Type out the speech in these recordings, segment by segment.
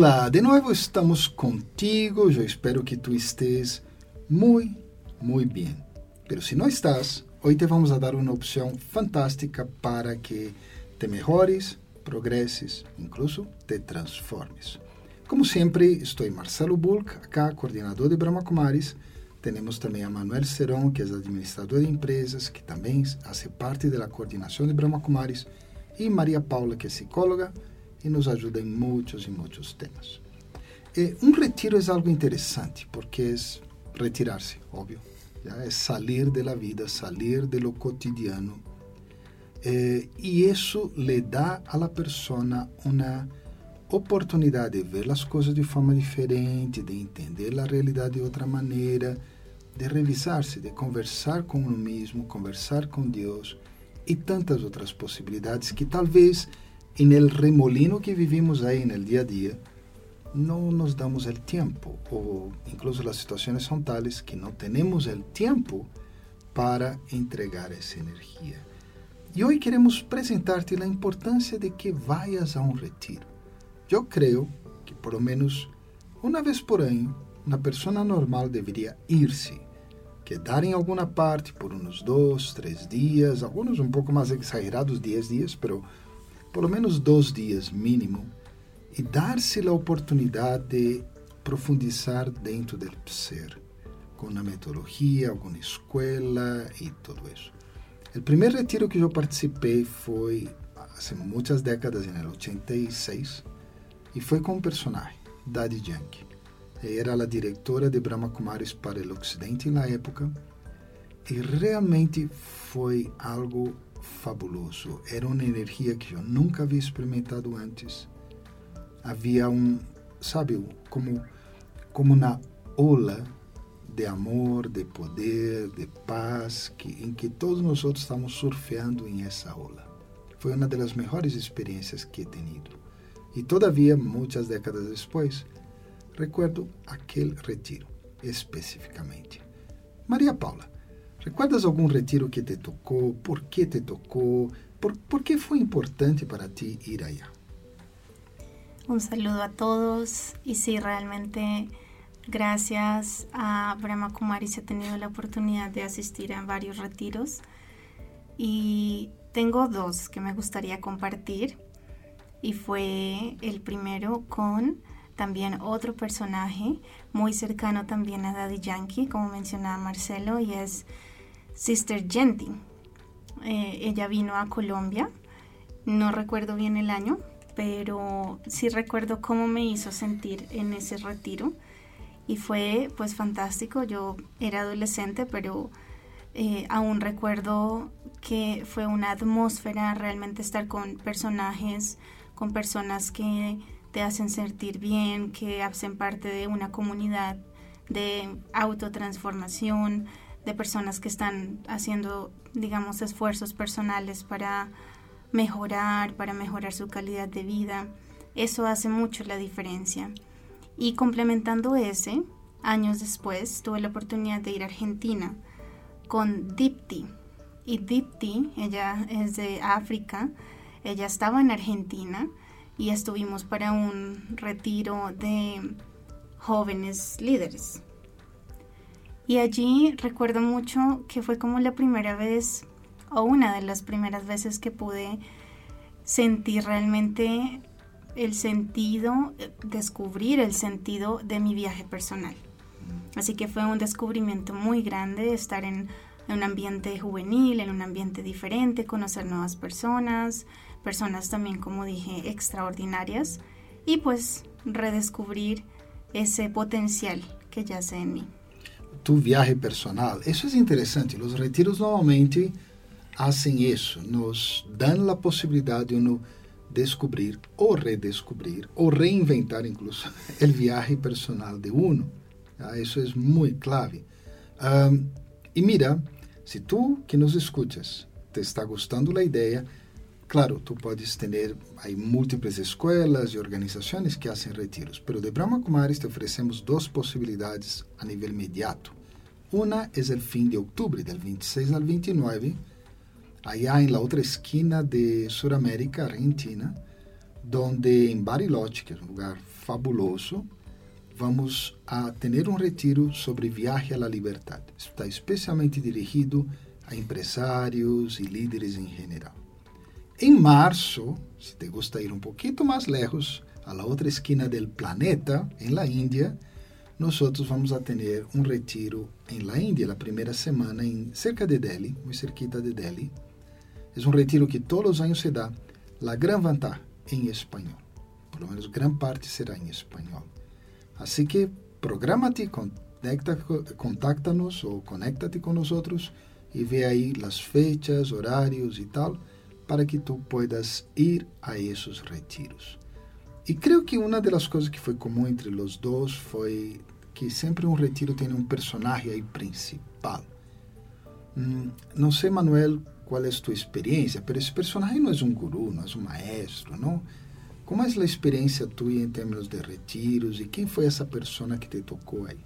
Olá, de novo estamos contigo. Eu espero que tu estés muito, muito bem. Pero se não estás, hoje te vamos a dar uma opção fantástica para que te mejores, progresses, incluso te transformes. Como sempre, estou Marcelo Bulk, acá, coordenador de Brahma Kumaris. Temos também a Manuel Serón, que é administrador de empresas, que também faz parte da coordenação de Brahma Kumaris, e Maria Paula, que é psicóloga e nos ajuda em muitos e muitos temas. E um retiro é algo interessante, porque é retirar-se, óbvio. É sair da vida, sair de lo cotidiano. E isso lhe dá à pessoa uma oportunidade de ver as coisas de forma diferente, de entender a realidade de outra maneira, de revisar-se, de conversar com o mesmo, conversar com Deus e tantas outras possibilidades que talvez en el remolino que vivimos ahí en el día a día, no nos damos el tiempo o incluso las situaciones son tales que no tenemos el tiempo para entregar esa energía. Y hoy queremos presentarte la importancia de que vayas a un retiro. Yo creo que por lo menos una vez por año una persona normal debería irse, quedar en alguna parte por unos dos, tres días, algunos un poco más exagerados, diez días, pero por lo menos dois dias mínimo, e dar-se a oportunidade de profundizar dentro do ser, com uma metodologia, alguma escola e tudo isso. O primeiro retiro que eu participei foi há muitas décadas, em 86, e foi com um personagem, Daddy Yankee. Era a diretora de Brahma Kumaris para o Ocidente na época, e realmente foi algo fabuloso. Era uma energia que eu nunca havia experimentado antes. Havia um, sabe, como, como na ola de amor, de poder, de paz, que, em que todos nós outros estamos surfeando em essa ola. Foi uma das melhores experiências que he tenido. E todavia, muitas décadas depois, recuerdo aquele retiro especificamente. Maria Paula, ¿Recuerdas algún retiro que te tocó? ¿Por qué te tocó? ¿Por, ¿Por, qué fue importante para ti ir allá? Un saludo a todos y sí, realmente gracias a Brahma Kumaris he tenido la oportunidad de asistir a varios retiros y tengo dos que me gustaría compartir y fue el primero con también otro personaje muy cercano también a Daddy Yankee, como mencionaba Marcelo, y es Sister Genty. Eh, ella vino a Colombia, no recuerdo bien el año, pero sí recuerdo cómo me hizo sentir en ese retiro y fue pues fantástico. Yo era adolescente, pero eh, aún recuerdo que fue una atmósfera realmente estar con personajes, con personas que te hacen sentir bien, que hacen parte de una comunidad de autotransformación, de personas que están haciendo, digamos, esfuerzos personales para mejorar, para mejorar su calidad de vida. Eso hace mucho la diferencia. Y complementando ese, años después tuve la oportunidad de ir a Argentina con Dipti. Y Dipti, ella es de África, ella estaba en Argentina y estuvimos para un retiro de jóvenes líderes. Y allí recuerdo mucho que fue como la primera vez o una de las primeras veces que pude sentir realmente el sentido, descubrir el sentido de mi viaje personal. Así que fue un descubrimiento muy grande estar en, un ambiente juvenil, en un ambiente diferente, conocer nuevas personas, personas también, como dije, extraordinarias y pues redescubrir ese potencial que yace en mí. Tu viaje personal. Isso é interessante. Os retiros normalmente fazem isso, nos dão a possibilidade de uno descobrir ou redescobrir ou reinventar incluso o viaje personal de uno. Isso é muito clave. Um, e mira, se tu que nos escutas te está gostando da ideia, Claro, tú puedes tener, hay múltiples escuelas y organizaciones que hacen retiros, pero de Brahma Kumaris te ofrecemos dos posibilidades a nivel inmediato. Una es el fin de octubre, del 26 al 29, allá en la otra esquina de Sudamérica, Argentina, donde em Bariloche, que é um lugar fabuloso, vamos a ter um retiro sobre viagem à la liberdade. Está especialmente dirigido a empresários e líderes em geral. Em março, se te gusta ir um pouquinho mais lejos, a la outra esquina del planeta, em la India, nosotros vamos a tener un retiro en la India, la primeira semana em cerca de Delhi, muito cerquita de Delhi. Es un retiro que todos os anos se dá. la gran ventaja en español. Por lo menos gran parte será en español. Así que prográmate, contacta, contáctanos ou conéctate con nosotros e ve aí las fechas, horários e tal para que tu puedas ir a esses retiros. E creio que uma das coisas que foi comum entre os dois foi que sempre um retiro tem um personagem aí principal. Hum, não sei, Manuel, qual é tua experiência, mas esse personagem não é um guru, não é um maestro, não? Como é a experiência tua em termos de retiros e quem foi essa pessoa que te tocou aí?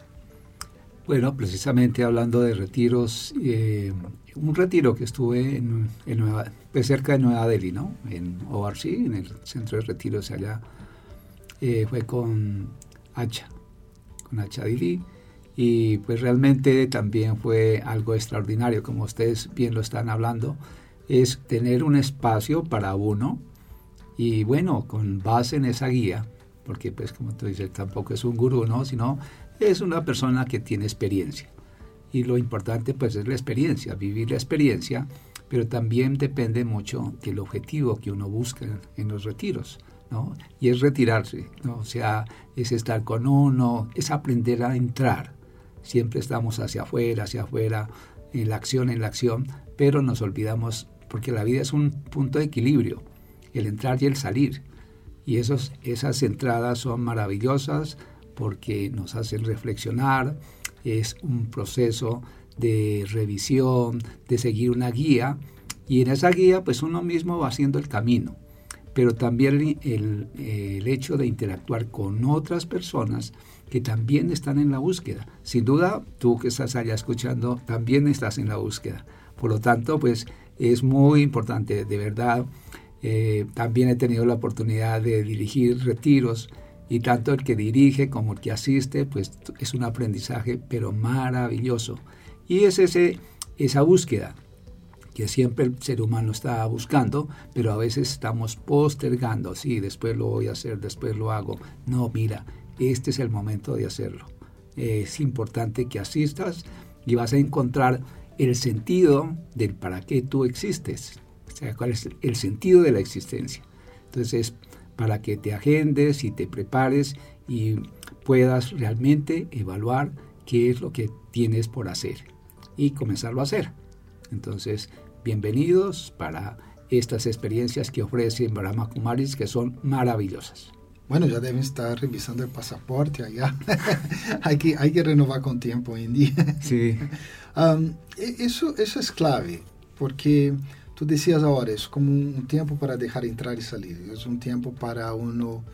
Bueno, precisamente hablando de retiros, eh, un retiro que estuve en, Nueva, cerca de Nueva Delhi, ¿no? En ORC, en el centro de retiros allá, eh, fue con Hacha, con Hacha Dili, y pues realmente también fue algo extraordinario, como ustedes bien lo están hablando, es tener un espacio para uno, y bueno, con base en esa guía, porque pues como tú dices, tampoco es un gurú, ¿no? Sino es una persona que tiene experiencia. Y lo importante pues es la experiencia, vivir la experiencia, pero también depende mucho del objetivo que uno busca en, los retiros. ¿no? Y es retirarse, ¿no? o sea, es estar con uno, es aprender a entrar. Siempre estamos hacia afuera, hacia afuera, en la acción, en la acción, pero nos olvidamos, porque la vida es un punto de equilibrio el entrar y el salir. Y esos, esas entradas son maravillosas porque nos hacen reflexionar, es un proceso de revisión, de seguir una guía, y en esa guía pues uno mismo va haciendo el camino, pero también el, el hecho de interactuar con otras personas que también están en la búsqueda. Sin duda, tú que estás allá escuchando, también estás en la búsqueda. Por lo tanto, pues es muy importante, de verdad, eh, también he tenido la oportunidad de dirigir retiros y tanto el que dirige como el que asiste, pues es un aprendizaje pero maravilloso. Y es ese, esa búsqueda que siempre el ser humano está buscando, pero a veces estamos postergando, sí, después lo voy a hacer, después lo hago. No, mira, este es el momento de hacerlo. Es importante que asistas y vas a encontrar el sentido del para qué tú existes. O sea, cuál es el sentido de la existencia. Entonces, para que te agendes y te prepares y puedas realmente evaluar qué es lo que tienes por hacer y comenzarlo a hacer. Entonces, bienvenidos para estas experiencias que ofrece Brahma Kumaris que son maravillosas. Bueno, ya deben estar revisando el pasaporte allá. hay, que, hay que renovar con tiempo hoy en día. Sí. Um, e, eso, eso es clave, porque Tú decías ahora, es como un tiempo para dejar entrar y salir, es un tiempo para uno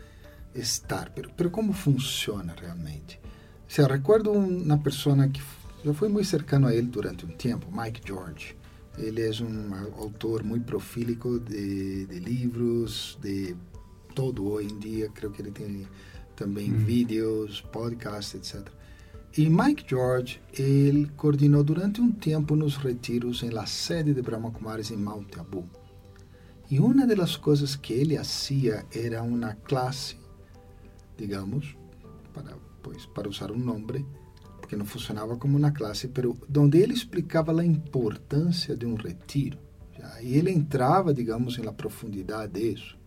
estar, pero, pero ¿cómo funciona realmente? O sea, recuerdo una persona que yo fui muy cercano a él durante un tiempo, Mike George. Él es un autor muy profílico de, de libros, de todo hoy en día, creo que él tiene también mm. vídeos, podcasts, etcétera. E Mike George, ele coordenou durante um tempo nos retiros em la sede de Brahma Kumaris em Mount Abu. E uma das coisas que ele fazia era uma classe, digamos, para, para usar um nome, porque não funcionava como uma classe, pero onde ele explicava a importância de um retiro. Já, e ele entrava, digamos, na profundidade disso.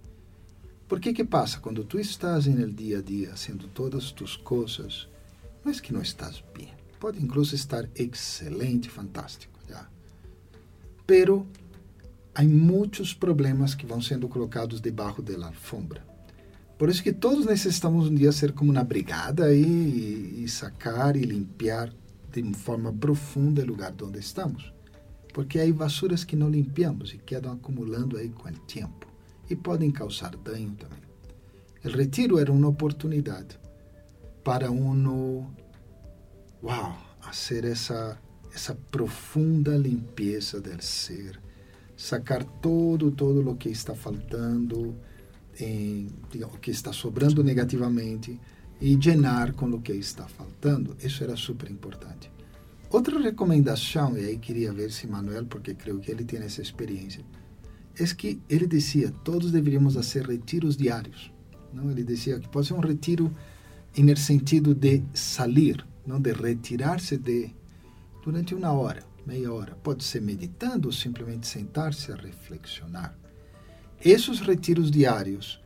Por que passa? Quando tu estás no dia a dia, fazendo todas as tuas coisas, não é que não estás bem. Pode incluso estar excelente, fantástico, já. Pero há muitos problemas que vão sendo colocados debaixo da alfombra. Por isso que todos necessitamos um dia ser como uma brigada e, e sacar e limpar de forma profunda o lugar onde estamos. Porque há basuras que não limpiamos e quedam acumulando aí com o tempo e podem causar dano também. O retiro era uma oportunidade para uno, wow, hacer essa, essa profunda limpeza del ser, sacar todo, todo o que está faltando, em, digamos, que está sobrando negativamente e llenar com o que está faltando. Isso era super importante. Outra recomendação, e aí queria ver se Manuel, porque creio que ele tem essa experiência, é que ele dizia todos deveríamos fazer retiros diários. Não? Ele dizia que pode ser um retiro em sentido de sair, não de retirar-se de durante uma hora, meia hora. Pode ser meditando ou simplesmente sentar-se a reflexionar. Esses retiros diários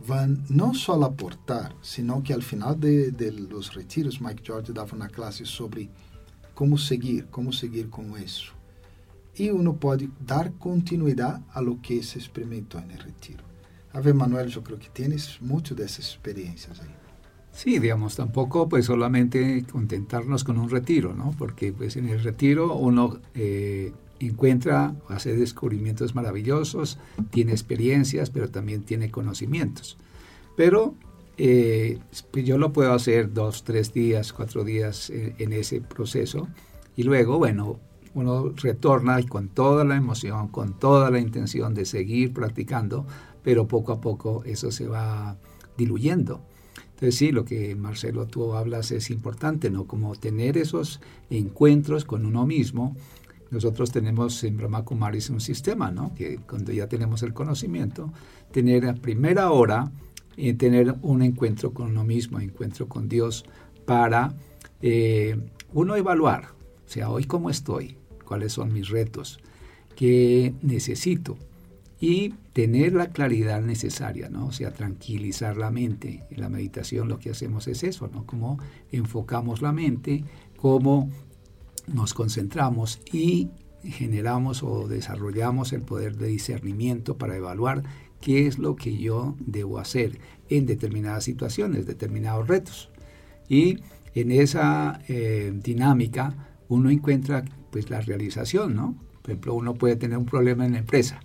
vão não só aportar, senão que ao final de, de los retiros, Mike George dava uma classe sobre como seguir, como seguir com isso. E uno pode dar continuidade a lo que se experimentou no retiro. A ver, Manuel, eu creio que tienes muitas dessas experiências aí. Sí, digamos, tampoco pues solamente contentarnos con un retiro, ¿no? Porque pues en el retiro uno eh, encuentra, hace descubrimientos maravillosos, tiene experiencias, pero también tiene conocimientos. Pero eh, pues, yo lo puedo hacer dos, tres días, cuatro días en, en ese proceso y luego, bueno, uno retorna y con toda la emoción, con toda la intención de seguir practicando, pero poco a poco eso se va diluyendo. Entonces sí, lo que Marcelo tú hablas es importante, ¿no? Como tener esos encuentros con uno mismo. Nosotros tenemos en Brahma Kumaris un sistema, ¿no? Que cuando ya tenemos el conocimiento, tener a primera hora, eh, tener un encuentro con uno mismo, encuentro con Dios, para eh, uno evaluar, o sea, hoy cómo estoy, cuáles son mis retos, qué necesito y tener la claridad necesaria, ¿no? O sea, tranquilizar la mente. En la meditación lo que hacemos es eso, ¿no? Cómo enfocamos la mente, cómo nos concentramos y generamos o desarrollamos el poder de discernimiento para evaluar qué es lo que yo debo hacer en determinadas situaciones, determinados retos. Y en esa eh, dinámica uno encuentra pues la realización, ¿no? Por ejemplo, uno puede tener un problema en la empresa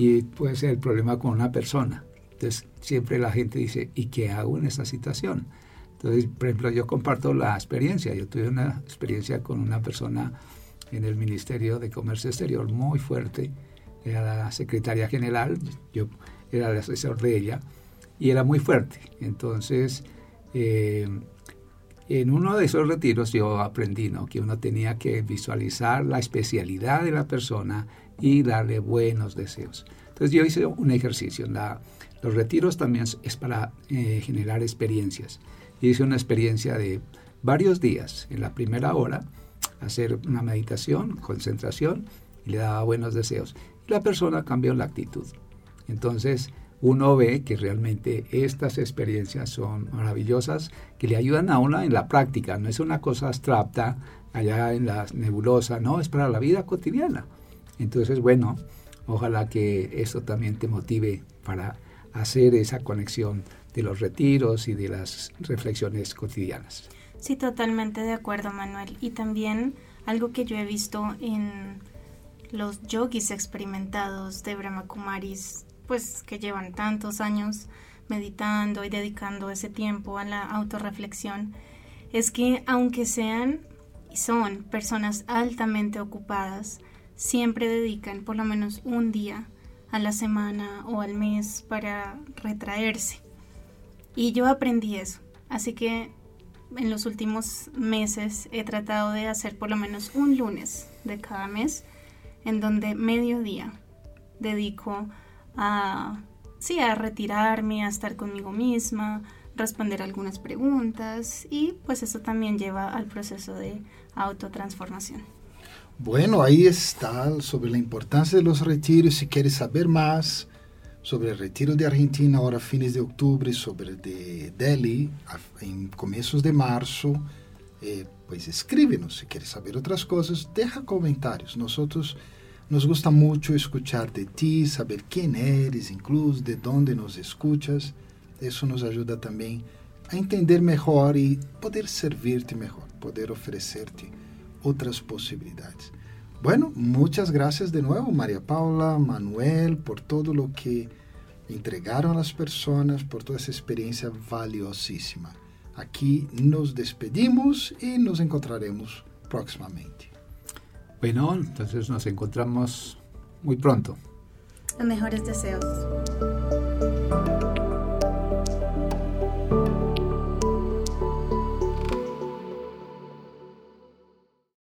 y puede ser el problema con una persona. Entonces, siempre la gente dice, ¿y qué hago en esa situación? Entonces, por ejemplo, yo comparto la experiencia. Yo tuve una experiencia con una persona en el Ministerio de Comercio Exterior muy fuerte. Era la secretaria general, yo era el asesor de ella, y era muy fuerte. Entonces, eh, en uno de esos retiros yo aprendí ¿no? que uno tenía que visualizar la especialidad de la persona y darle buenos deseos. Entonces yo hice un ejercicio. Los retiros también es para eh, generar experiencias. Hice una experiencia de varios días. En la primera hora, hacer una meditación, concentración, y le daba buenos deseos. Y la persona cambió la actitud. Entonces uno ve que realmente estas experiencias son maravillosas, que le ayudan a uno en la práctica. No es una cosa abstracta allá en la nebulosa, no, es para la vida cotidiana. Entonces, bueno, ojalá que esto también te motive para hacer esa conexión de los retiros y de las reflexiones cotidianas. Sí, totalmente de acuerdo, Manuel. Y también algo que yo he visto en los yogis experimentados de Brahma Kumaris, pues que llevan tantos años meditando y dedicando ese tiempo a la autorreflexión, es que aunque sean y son personas altamente ocupadas, siempre dedican por lo menos un día a la semana o al mes para retraerse. Y yo aprendí eso. Así que en los últimos meses he tratado de hacer por lo menos un lunes de cada mes en donde mediodía dedico a sí, a retirarme, a estar conmigo misma, responder algunas preguntas y pues eso también lleva al proceso de autotransformación. Bueno, ahí está sobre la importancia de los retiros. Si quieres saber más sobre el retiro de Argentina ahora a fines de octubre, sobre de Delhi en comienzos de marzo, eh, pues escríbenos. Si quieres saber otras cosas, deja comentarios. Nosotros nos gusta mucho escuchar de ti, saber quién eres, incluso de dónde nos escuchas. Eso nos ayuda también a entender mejor y poder servirte mejor, poder ofrecerte otras posibilidades. Bueno, muchas gracias de nuevo, María Paula, Manuel, por todo lo que entregaron a las personas, por toda esa experiencia valiosísima. Aquí nos despedimos y nos encontraremos próximamente. Bueno, entonces nos encontramos muy pronto. Los mejores deseos.